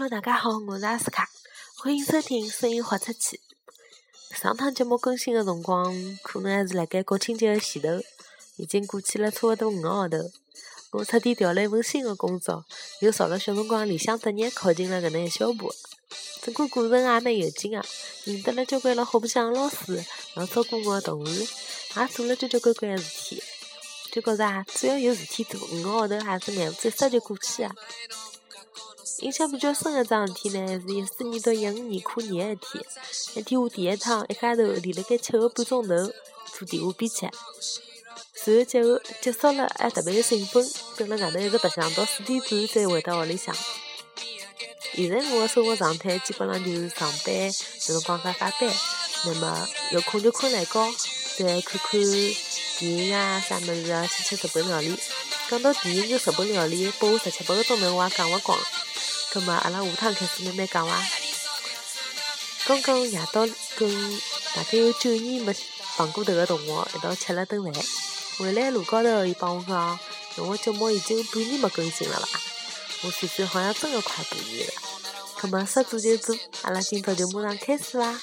Hello，大家好，我是阿斯卡，欢迎收听声音豁出去。上趟节目更新的辰光，可能还是辣盖国庆节的前头，已经过去了差不多五个号头。我特地调了一份新的工作，又朝了小辰光理想职业靠近了搿能一小步。整个过程也蛮有劲个，认得了交关老好白相的老师，老照顾我的同事，也做了交交关关的事体。就觉着啊，只要有事体做，五个号头还是眼一眨就过去啊。印象比较深的一桩事体呢，是一四年到一五年跨年一天。那天我第一趟一家头连了该七个半钟头做电话编辑，随后结后结束了还特别的兴奋，跟辣外头一直白相到四点半才回到屋里向。现在我的生活状态基本上就是上班有辰光加加班，那么有空就困懒觉，再看看电影啊啥物事啊，吃吃日本料理。讲到电影跟日本料理，拨我十七八个钟头我也讲勿光。葛末阿拉下趟开始慢慢讲伐。刚刚夜到跟大概有九年没碰过头的同学一道吃了顿饭，回来路高头伊帮我讲，侬的节目已经半年没更新了伐？我算算好像真的快半年了。葛末说做就做，阿拉今朝就马上开始伐。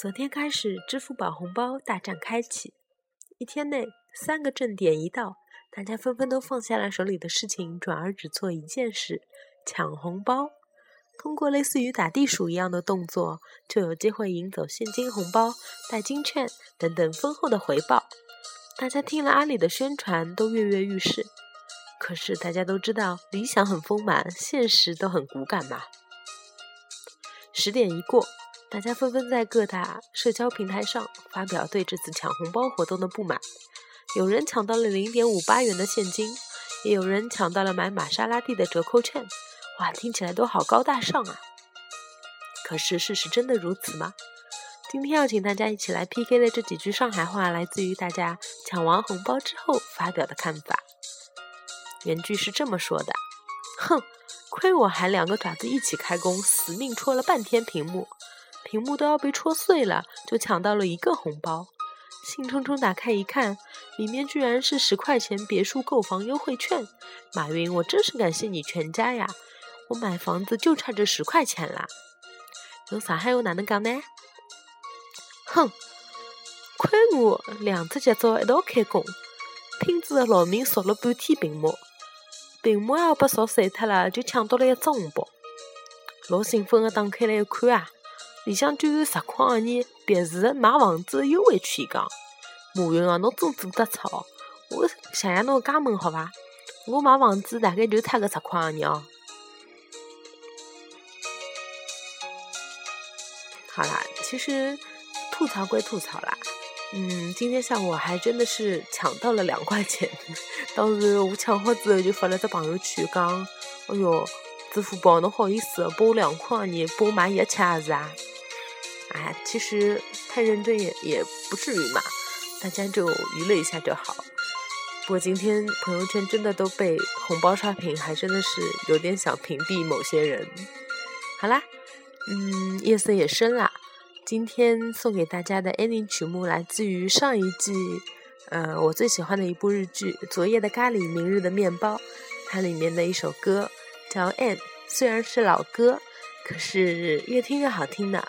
昨天开始，支付宝红包大战开启。一天内，三个正点一到，大家纷纷都放下了手里的事情，转而只做一件事：抢红包。通过类似于打地鼠一样的动作，就有机会赢走现金红包、代金券等等丰厚的回报。大家听了阿里的宣传，都跃跃欲试。可是大家都知道，理想很丰满，现实都很骨感嘛。十点一过。大家纷纷在各大社交平台上发表对这次抢红包活动的不满。有人抢到了零点五八元的现金，也有人抢到了买玛莎拉蒂的折扣券。哇，听起来都好高大上啊！可是事实真的如此吗？今天要请大家一起来 PK 的这几句上海话，来自于大家抢完红包之后发表的看法。原句是这么说的：“哼，亏我还两个爪子一起开工，死命戳了半天屏幕。”屏幕都要被戳碎了，就抢到了一个红包。兴冲冲打开一看，里面居然是十块钱别墅购房优惠券。马云，我真是感谢你全家呀！我买房子就差这十块钱啦。用上海话哪能讲呢？哼，亏我两只脚趾一道开工，拼子的劳命扫了半天屏幕，屏幕要被扫碎脱了，就抢到了一只红包。老兴奋的打开来一看啊！里向居然实况行业别墅买房子优惠券，讲马云啊，侬真做得出哦！我谢谢侬加盟好伐？我买房子大概就差个实况行业哦。好啦，其实吐槽归吐槽啦，嗯，今天下午还真的是抢到了两块钱。当时我抢好之后就发了只朋友圈，讲：哎哟，支付宝侬好意思拨我两块钱，拨我买一吃也是啊？哎，其实太认真也也不至于嘛，大家就娱乐一下就好。不过今天朋友圈真的都被红包刷屏，还真的是有点想屏蔽某些人。好啦，嗯，夜色也深了，今天送给大家的 ending 曲目来自于上一季，呃，我最喜欢的一部日剧《昨夜的咖喱，明日的面包》，它里面的一首歌叫《End》，虽然是老歌，可是越听越好听的。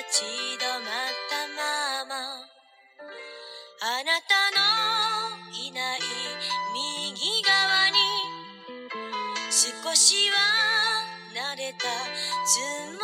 立ち止まったまま。あなたのいない右側に少しは慣れたつ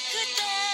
Good day.